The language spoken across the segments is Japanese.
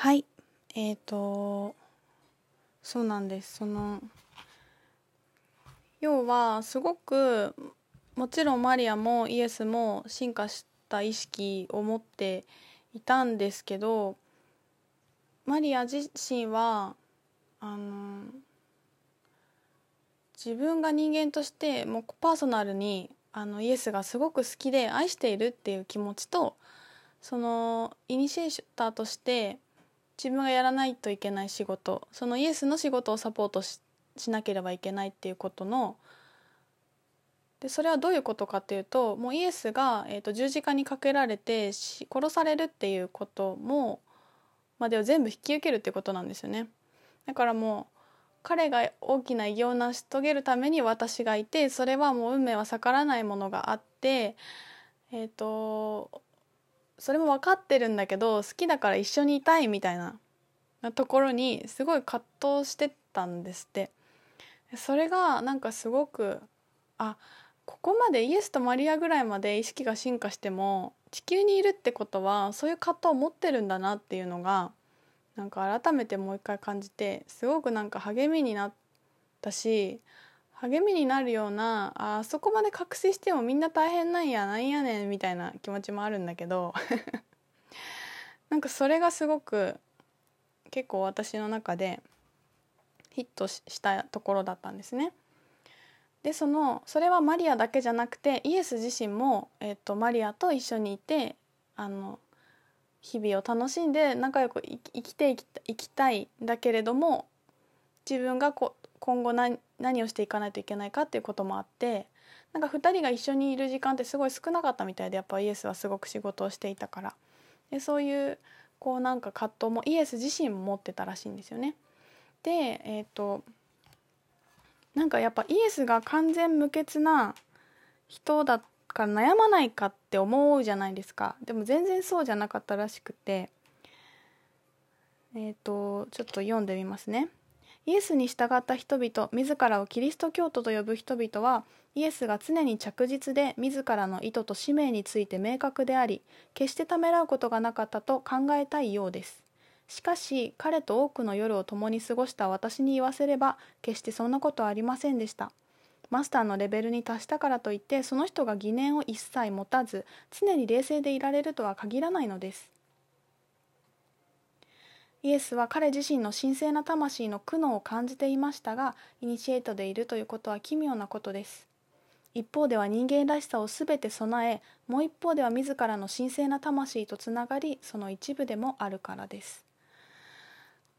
はい。えっ、とそうなんです。その要はすごくもちろんマリアもイエスも進化した意識を持っていたんですけどマリア自身はあの自分が人間としてもうパーソナルにあのイエスがすごく好きで愛しているっていう気持ちとそのイニシエーターとして自分がやらないといけない仕事そのイエスの仕事をサポートしなければいけないっていうことのでそれはどういうことかっていうともうイエスが、えーと、十字架にかけられて殺されるっていうこともまでを全部引き受けるっていうことなんですよね。だからもう彼が大きな偉業を成し遂げるために私がいてそれはもう運命は逆らわないものがあってえっ、ー、とそれも分かってるんだけど好きだから一緒にいたいみたいなところにすごい葛藤してたんですって。それがなんかすごくあここまでイエスとマリアぐらいまで意識が進化しても地球にいるってことはそういう葛藤を持ってるんだなっていうのがなんか改めてもう一回感じてすごくなんか励みになったし励みになるようなあそこまで覚醒してもみんな大変なんやなんやねんみたいな気持ちもあるんだけど なんかそれがすごく結構私の中でヒットしたところだったんですね。でそのそれはマリアだけじゃなくてイエス自身も、えーと、マリアと一緒にいてあの日々を楽しんで仲良く生きていきたいんだけれども自分がこ今後何何をしていかないといけないかっていうこともあってなんか2人が一緒にいる時間ってすごい少なかったみたいでやっぱイエスはすごく仕事をしていたからでそういうこうなんか葛藤もイエス自身も持ってたらしいんですよね。でえっ、ー、となんかやっぱイエスが完全無欠な人だから悩まないかって思うじゃないですかでも全然そうじゃなかったらしくてえっ、ー、とちょっと読んでみますね。イエスに従った人々自らをキリスト教徒と呼ぶ人々はイエスが常に着実で自らの意図と使命について明確であり決してためらうことがなかったと考えたいようです。しかし彼と多くの夜を共に過ごした私に言わせれば決してそんなことはありませんでした。マスターのレベルに達したからといってその人が疑念を一切持たず常に冷静でいられるとは限らないのです。イエスは彼自身の神聖な魂の苦悩を感じていましたがイニシエートでいるということは奇妙なことです。一方では人間らしさを全て備えもう一方では自らの神聖な魂とつながりその一部でもあるからです。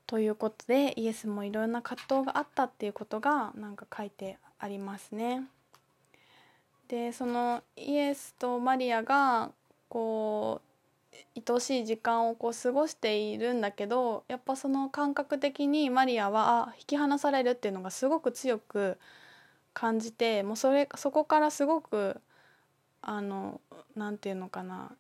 ということでイエスもいろんな葛藤があったっていうことがなんか書いてありますね。でそのイエスとマリアがこう愛しい時間をこう過ごしているんだけどやっぱその感覚的にマリアはあ引き離されるっていうのがすごく強く感じてもうそれそこからすごくあのなんていうのかな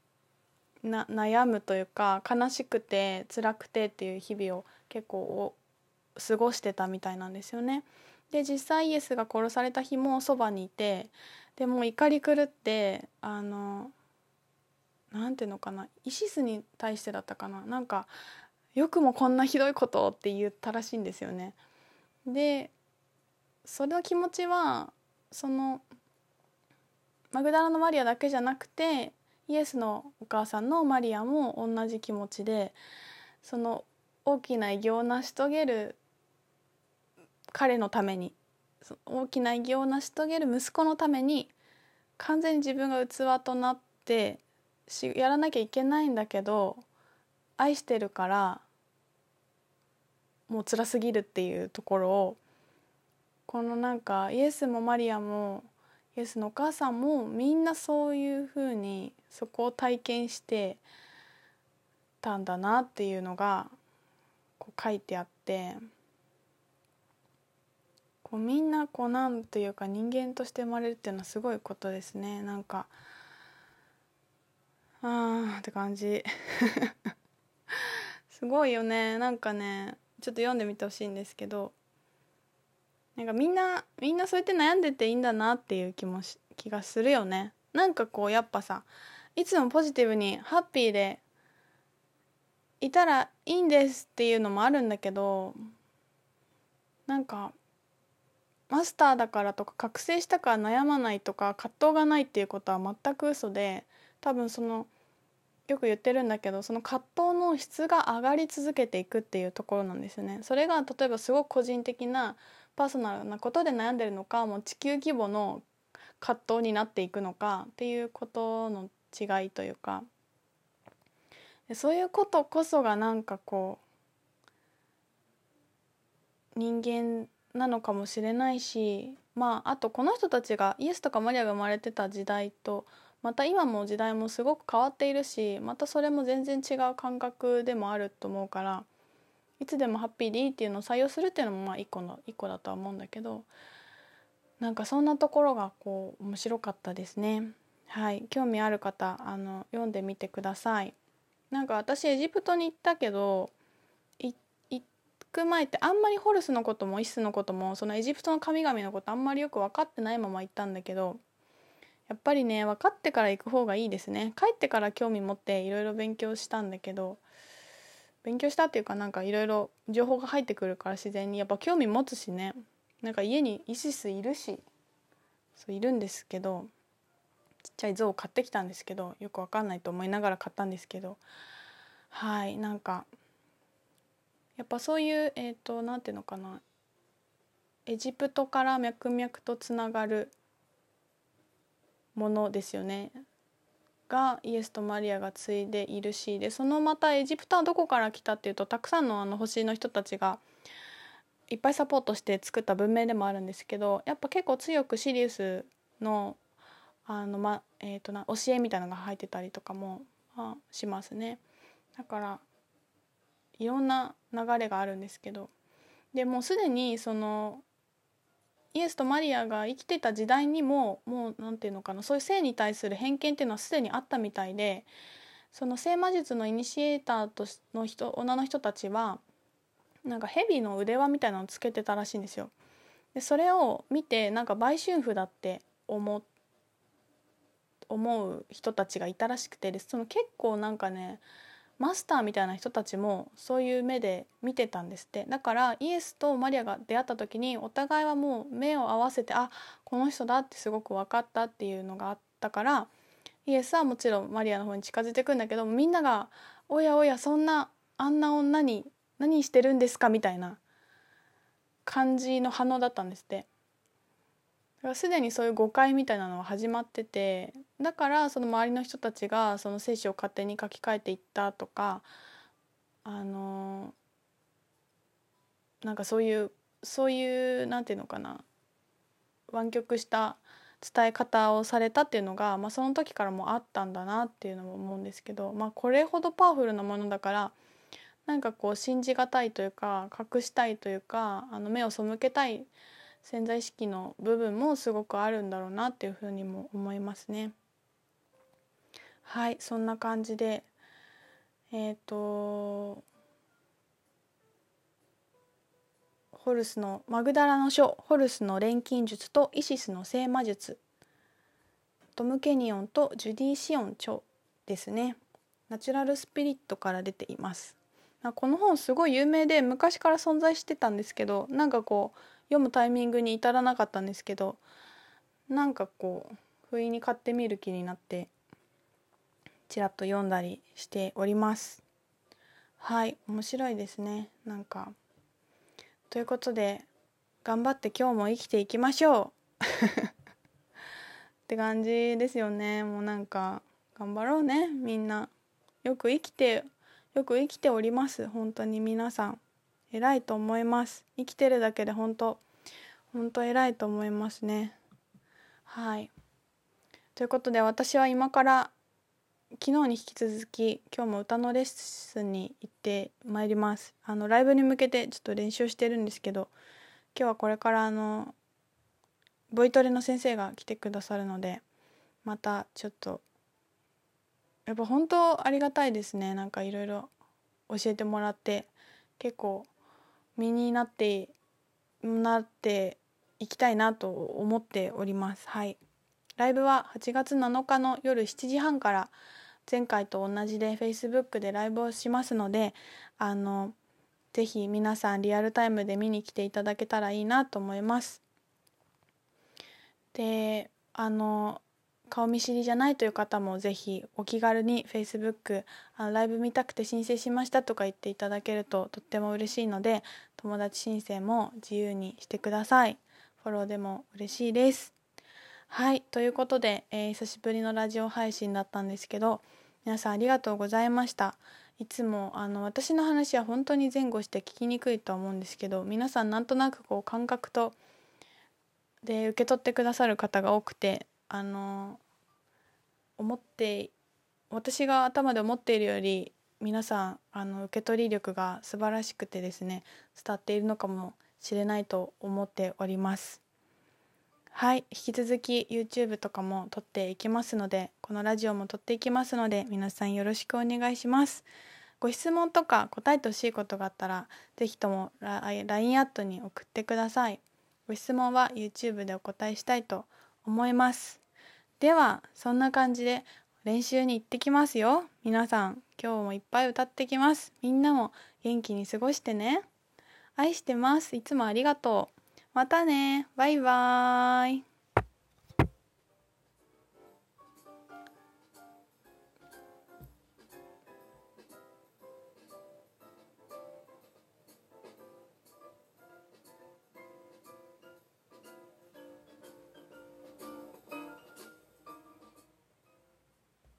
な悩むというか悲しくて辛くてっていう日々を結構過ごしてたみたいなんですよね。で実際イエスが殺された日もそばにいてでも怒り狂ってあの何ていうのかなイシスに対してだったかななんかよくもこんなひどいことって言ったらしいんですよね。でその気持ちはそのマグダラのマリアだけじゃなくてイエスのお母さんのマリアも同じ気持ちでその大きな偉業を成し遂げる彼のために大きな偉業を成し遂げる息子のために完全に自分が器となってしやらなきゃいけないんだけど愛してるからもう辛すぎるっていうところをこのなんかイエスもマリアもイエスのお母さんもみんなそういうふうにそこを体験してたんだなっていうのがこう書いてあってこうみんなこうなんというか人間として生まれるっていうのはすごいことですねなんか。あーって感じ。すごいよね。なんかねちょっと読んでみてほしいんですけどなんかみんなみんなそうやって悩んでていいんだなっていう気もし気がするよね。なんかこうやっぱさいつもポジティブにハッピーでいたらいいんですっていうのもあるんだけどなんかマスターだからとか覚醒したから悩まないとか葛藤がないっていうことは全く嘘で多分そのよく言ってるんだけどその葛藤の質が上がり続けていくっていうところなんですよね。それが例えばすごく個人的なパーソナルなことで悩んでるのかもう地球規模の葛藤になっていくのかっていうことの違いというかそういうことこそがなんかこう人間なのかもしれないしまああとこの人たちがイエスとかマリアが生まれてた時代とまた今も時代もすごく変わっているしまたそれも全然違う感覚でもあると思うからいつでもハッピーでいいっていうのを採用するっていうのもまあ一個の一個だとは思うんだけどなんかそんなところがこう面白かったですね。はい興味ある方あの読んでみてください。なんか私エジプトに行ったけど行く前ってあんまりホルスのこともイスのこともそのエジプトの神々のことあんまりよく分かってないまま行ったんだけどやっぱりね分かってから行く方がいいですね。帰ってから興味持っていろいろ勉強したんだけど勉強したっていうかなんかいろいろ情報が入ってくるから自然に。やっぱ興味持つしね。なんか家にイシスいるしそういるんですけどちっちゃい像を買ってきたんですけどよくわかんないと思いながら買ったんですけどはいなんかやっぱそういうえっ、ー、と何ていうのかな。エジプトから脈々とつながるものですよねがイエスとマリアが継いでいるしでそのまたエジプトはどこから来たっていうとたくさんのあの星の人たちがいっぱいサポートして作った文明でもあるんですけどやっぱ結構強くシリウスのあの、まえーと、な教えみたいなのが入ってたりとかも、まあ、しますね。だからいろんな流れがあるんですけどでもうすでにそのイエスとマリアが生きてた時代にももう何て言うのかなそういう性に対する偏見っていうのはすでにあったみたいでその性魔術のイニシエーターとの人女の人たちはなんか蛇の腕輪みたいなのをつけてたらしいんですよ。でそれを見てなんか売春婦だって思思う人たちがいたらしくてその結構なんかねマスターみたいな人たちもそういう目で見てたんですってだからイエスとマリアが出会った時にお互いはもう目を合わせてあこの人だってすごく分かったっていうのがあったからイエスはもちろんマリアの方に近づいてくんだけどみんなが「おやおやそんなあんな女に何してるんですか?」みたいな感じの反応だったんですって。すでにそういう誤解みたいなのは始まっててだからその周りの人たちがその聖書を勝手に書き換えていったとかあのなんかそういうそういうなんていうのかな湾曲した伝え方をされたっていうのが、まあ、その時からもあったんだなっていうのも思うんですけど、まあ、これほどパワフルなものだからなんかこう信じがたいというか隠したいというかあの目を背けたい潜在意識の部分もすごくあるんだろうなっていうふうにも思いますね。はいそんな感じでえっ、ー、とホルスのマグダラの書ホルスの錬金術とイシスの聖魔術トム・ケニオンとジュディ・シオン著ですねナチュラルスピリットから出ていますこの本すごい有名で昔から存在してたんですけどなんかこう読むタイミングに至らなかったんですけどなんかこう不意に買ってみる気になってちらっと読んだりしております。はい面白いですね。なんかということで頑張って今日も生きていきましょう。って感じですよね。もうなんか頑張ろうね。みんな。よく生きてよく生きております。本当に皆さん。偉いと思います。生きてるだけで本当本当偉いと思いますね。はい。ということで私は今から昨日に引き続き今日も歌のレッスンに行ってまいります。あのライブに向けてちょっと練習してるんですけど今日はこれからあのボイトレの先生が来てくださるのでまたちょっとやっぱ本当ありがたいですね。なんかいろいろ教えてもらって結構身になってなっていきたいなと思っておりますはいライブは8月7日の夜7時半から前回と同じで Facebook でライブをしますのであのぜひ皆さんリアルタイムで見に来ていただけたらいいなと思います。であの顔見知りじゃないという方もぜひお気軽に Facebook あのライブ見たくて申請しましたとか言っていただけるととっても嬉しいので友達申請も自由にしてください。フォローでも嬉しいです。はいということで、えー、久しぶりのラジオ配信だったんですけど皆さんありがとうございました。いつもあの私の話は本当に前後して聞きにくいと思うんですけど皆さんなんとなくこう感覚とで受け取ってくださる方が多くてあの思って私が頭で思っているより皆さんあの受け取り力が素晴らしくてですね伝っているのかもしれないと思っております。はい引き続き YouTube とかも撮っていきますのでこのラジオも撮っていきますので皆さんよろしくお願いします。ご質問とか答えてほしいことがあったら是非とも LINE アットに送ってください。ご質問は YouTube でお答えしたいと思います。ではそんな感じで練習に行ってきますよ。皆さん今日もいっぱい歌ってきます。みんなも元気に過ごしてね。愛してます。いつもありがとう。またね。バイバーイ。